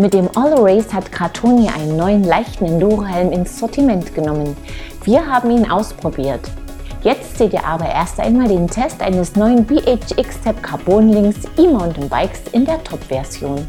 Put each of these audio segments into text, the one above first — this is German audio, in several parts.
Mit dem All Race hat Gratoni einen neuen leichten Enduro-Helm ins Sortiment genommen. Wir haben ihn ausprobiert. Jetzt seht ihr aber erst einmal den Test eines neuen BHX Step Carbon Links E-Mountain Bikes in der Top-Version.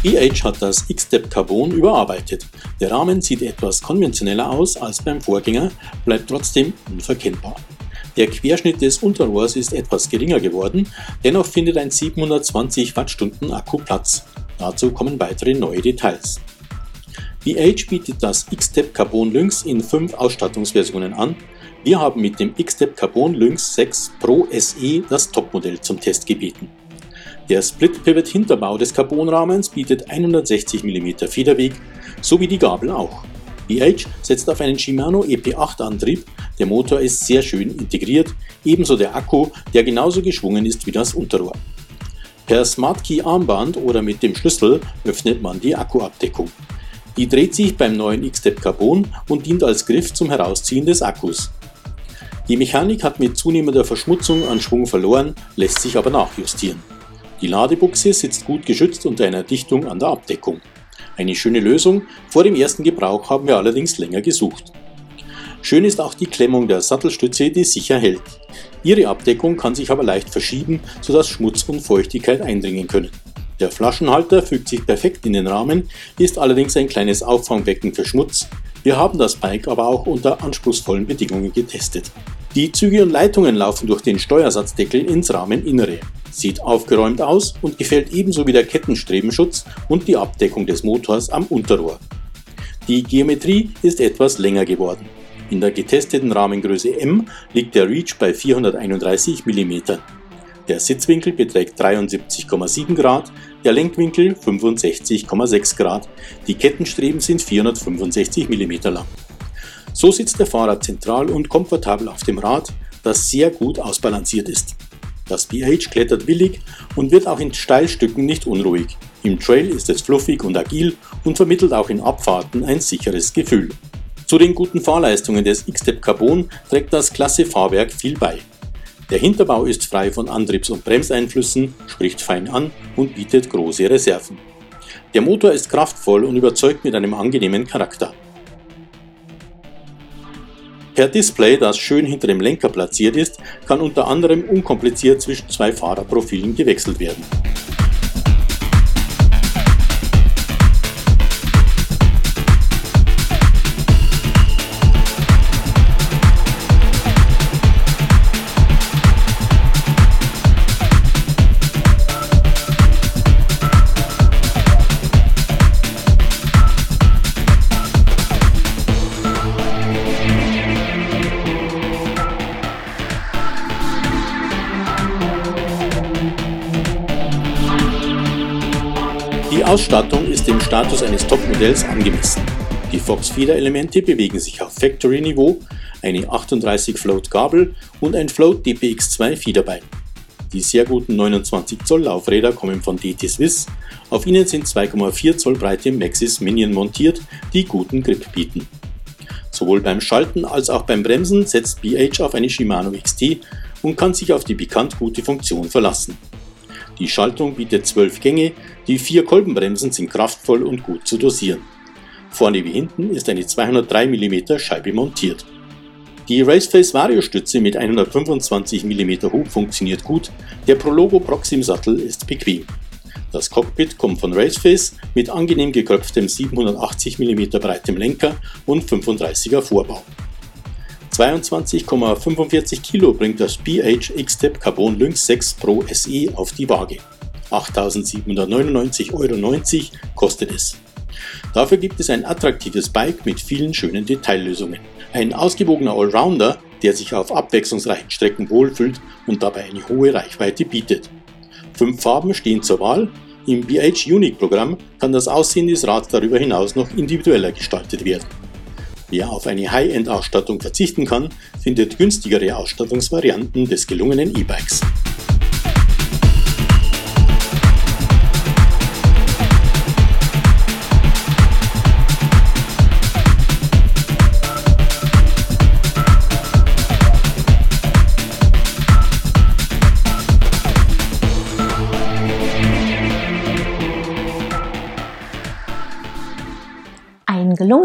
BH hat das X-Step Carbon überarbeitet. Der Rahmen sieht etwas konventioneller aus als beim Vorgänger, bleibt trotzdem unverkennbar. Der Querschnitt des Unterrohrs ist etwas geringer geworden, dennoch findet ein 720 Wattstunden Akku Platz. Dazu kommen weitere neue Details. BH bietet das X-Step Carbon Lynx in fünf Ausstattungsversionen an. Wir haben mit dem X-Step Carbon Lynx 6 Pro SE das Topmodell zum Test gebeten. Der Split-Pivot-Hinterbau des Carbonrahmens bietet 160 mm Federweg, sowie die Gabel auch. BH setzt auf einen Shimano EP8 Antrieb, der Motor ist sehr schön integriert, ebenso der Akku, der genauso geschwungen ist wie das Unterrohr. Per Smartkey Armband oder mit dem Schlüssel öffnet man die Akkuabdeckung. Die dreht sich beim neuen X-Step Carbon und dient als Griff zum Herausziehen des Akkus. Die Mechanik hat mit zunehmender Verschmutzung an Schwung verloren, lässt sich aber nachjustieren. Die Ladebuchse sitzt gut geschützt unter einer Dichtung an der Abdeckung. Eine schöne Lösung, vor dem ersten Gebrauch haben wir allerdings länger gesucht. Schön ist auch die Klemmung der Sattelstütze, die sicher hält. Ihre Abdeckung kann sich aber leicht verschieben, sodass Schmutz und Feuchtigkeit eindringen können. Der Flaschenhalter fügt sich perfekt in den Rahmen, ist allerdings ein kleines Auffangbecken für Schmutz. Wir haben das Bike aber auch unter anspruchsvollen Bedingungen getestet. Die Züge und Leitungen laufen durch den Steuersatzdeckel ins Rahmeninnere. Sieht aufgeräumt aus und gefällt ebenso wie der Kettenstrebenschutz und die Abdeckung des Motors am Unterrohr. Die Geometrie ist etwas länger geworden. In der getesteten Rahmengröße M liegt der Reach bei 431 mm. Der Sitzwinkel beträgt 73,7 Grad, der Lenkwinkel 65,6 Grad, die Kettenstreben sind 465 mm lang. So sitzt der Fahrer zentral und komfortabel auf dem Rad, das sehr gut ausbalanciert ist. Das BH klettert willig und wird auch in Steilstücken nicht unruhig. Im Trail ist es fluffig und agil und vermittelt auch in Abfahrten ein sicheres Gefühl. Zu den guten Fahrleistungen des X-Step Carbon trägt das klasse Fahrwerk viel bei. Der Hinterbau ist frei von Antriebs- und Bremseinflüssen, spricht fein an und bietet große Reserven. Der Motor ist kraftvoll und überzeugt mit einem angenehmen Charakter. Per Display, das schön hinter dem Lenker platziert ist, kann unter anderem unkompliziert zwischen zwei Fahrerprofilen gewechselt werden. Ausstattung ist dem Status eines Topmodells angemessen. Die Fox Feeder-Elemente bewegen sich auf Factory-Niveau, eine 38 Float Gabel und ein Float DPX2 Fiederbein. Die sehr guten 29 Zoll Laufräder kommen von DT Swiss. Auf ihnen sind 2,4 Zoll breite Maxis Minion montiert, die guten Grip bieten. Sowohl beim Schalten als auch beim Bremsen setzt BH auf eine Shimano XT und kann sich auf die bekannt gute Funktion verlassen. Die Schaltung bietet 12 Gänge, die vier Kolbenbremsen sind kraftvoll und gut zu dosieren. Vorne wie hinten ist eine 203 mm Scheibe montiert. Die Raceface Variostütze mit 125 mm Hub funktioniert gut, der Prologo Proxim Sattel ist bequem. Das Cockpit kommt von Raceface mit angenehm gekröpftem 780 mm breitem Lenker und 35er Vorbau. 22,45 Kilo bringt das BH X-Step Carbon Lynx 6 Pro SE auf die Waage. 8.799,90 Euro kostet es. Dafür gibt es ein attraktives Bike mit vielen schönen Detaillösungen. Ein ausgewogener Allrounder, der sich auf abwechslungsreichen Strecken wohlfühlt und dabei eine hohe Reichweite bietet. Fünf Farben stehen zur Wahl. Im BH Unique Programm kann das Aussehen des Rads darüber hinaus noch individueller gestaltet werden. Wer auf eine High-End-Ausstattung verzichten kann, findet günstigere Ausstattungsvarianten des gelungenen E-Bikes.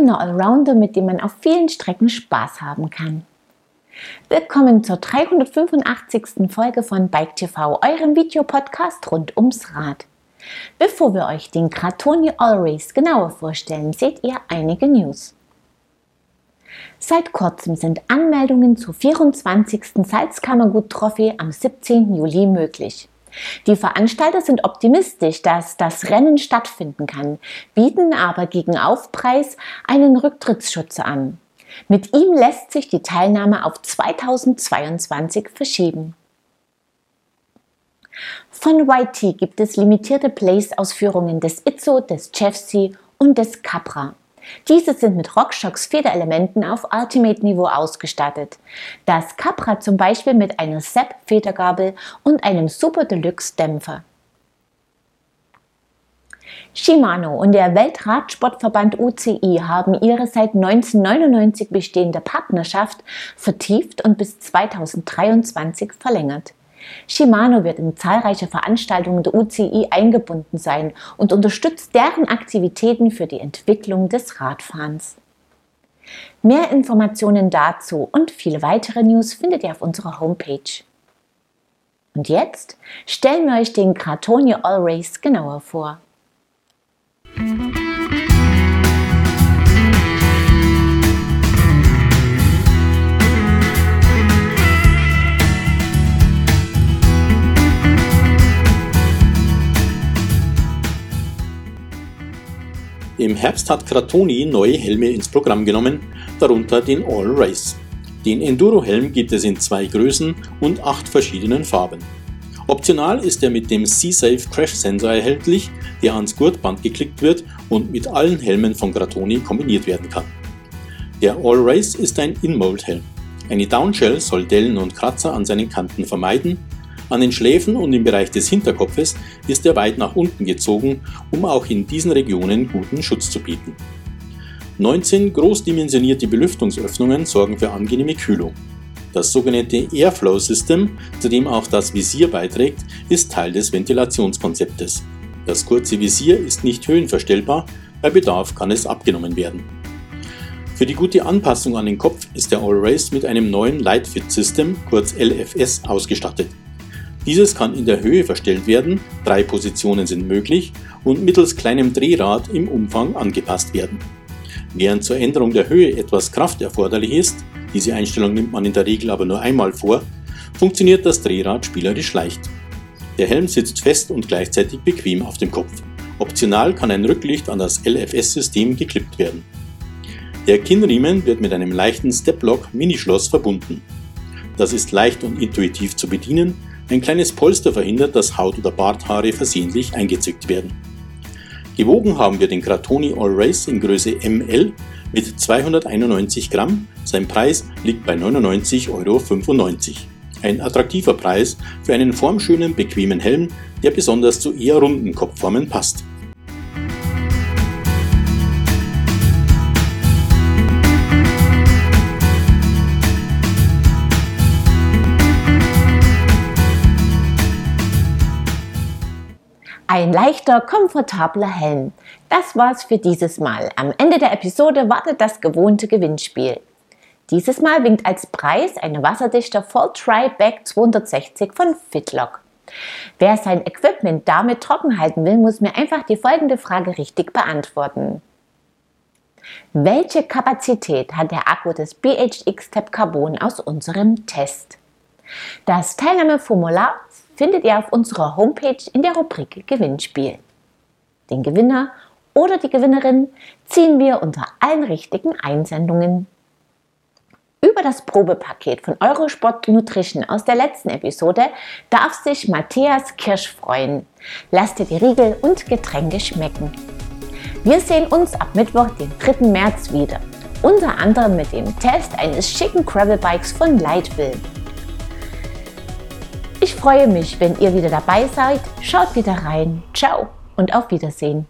Gelungener Allrounder, mit dem man auf vielen Strecken Spaß haben kann. Willkommen zur 385. Folge von Bike TV, eurem Videopodcast rund ums Rad. Bevor wir euch den Gratoni All Race genauer vorstellen, seht ihr einige News. Seit kurzem sind Anmeldungen zur 24. Salzkammergut Trophy am 17. Juli möglich. Die Veranstalter sind optimistisch, dass das Rennen stattfinden kann, bieten aber gegen Aufpreis einen Rücktrittsschutz an. Mit ihm lässt sich die Teilnahme auf 2022 verschieben. Von YT gibt es limitierte Place-Ausführungen des Itzo, des Chefsy und des Capra. Diese sind mit RockShox Federelementen auf Ultimate-Niveau ausgestattet. Das Capra zum Beispiel mit einer Sepp Federgabel und einem Super Deluxe Dämpfer. Shimano und der Weltradsportverband UCI haben ihre seit 1999 bestehende Partnerschaft vertieft und bis 2023 verlängert. Shimano wird in zahlreiche Veranstaltungen der UCI eingebunden sein und unterstützt deren Aktivitäten für die Entwicklung des Radfahrens. Mehr Informationen dazu und viele weitere News findet ihr auf unserer Homepage. Und jetzt stellen wir euch den Kratonia All Race genauer vor. Im Herbst hat Kratoni neue Helme ins Programm genommen, darunter den All Race. Den Enduro-Helm gibt es in zwei Größen und acht verschiedenen Farben. Optional ist er mit dem C-Safe Crash Sensor erhältlich, der ans Gurtband geklickt wird und mit allen Helmen von Gratoni kombiniert werden kann. Der All Race ist ein In-Mold-Helm. Eine Downshell soll Dellen und Kratzer an seinen Kanten vermeiden an den Schläfen und im Bereich des Hinterkopfes ist er weit nach unten gezogen, um auch in diesen Regionen guten Schutz zu bieten. 19 großdimensionierte Belüftungsöffnungen sorgen für angenehme Kühlung. Das sogenannte Airflow System, zu dem auch das Visier beiträgt, ist Teil des Ventilationskonzeptes. Das kurze Visier ist nicht höhenverstellbar, bei Bedarf kann es abgenommen werden. Für die gute Anpassung an den Kopf ist der All Race mit einem neuen Light Fit System, kurz LFS, ausgestattet. Dieses kann in der Höhe verstellt werden, drei Positionen sind möglich und mittels kleinem Drehrad im Umfang angepasst werden. Während zur Änderung der Höhe etwas Kraft erforderlich ist, diese Einstellung nimmt man in der Regel aber nur einmal vor, funktioniert das Drehrad spielerisch leicht. Der Helm sitzt fest und gleichzeitig bequem auf dem Kopf. Optional kann ein Rücklicht an das LFS-System geklippt werden. Der Kinnriemen wird mit einem leichten Steplock Minischloss verbunden. Das ist leicht und intuitiv zu bedienen, ein kleines Polster verhindert, dass Haut- oder Barthaare versehentlich eingezückt werden. Gewogen haben wir den Gratoni All Race in Größe ML mit 291 Gramm. Sein Preis liegt bei 99,95 Euro. Ein attraktiver Preis für einen formschönen, bequemen Helm, der besonders zu eher runden Kopfformen passt. Ein leichter, komfortabler Helm. Das war's für dieses Mal. Am Ende der Episode wartet das gewohnte Gewinnspiel. Dieses Mal winkt als Preis eine wasserdichte Full Try Bag 260 von Fitlock. Wer sein Equipment damit trocken halten will, muss mir einfach die folgende Frage richtig beantworten. Welche Kapazität hat der Akku des BHX Tab Carbon aus unserem Test? Das Teilnahmeformular findet ihr auf unserer Homepage in der Rubrik Gewinnspiel. Den Gewinner oder die Gewinnerin ziehen wir unter allen richtigen Einsendungen. Über das Probepaket von Eurosport Nutrition aus der letzten Episode darf sich Matthias Kirsch freuen. Lasst dir die Riegel und Getränke schmecken. Wir sehen uns ab Mittwoch, den 3. März wieder. Unter anderem mit dem Test eines schicken Gravel Bikes von Lightville. Freue mich, wenn ihr wieder dabei seid. Schaut wieder rein. Ciao und auf Wiedersehen.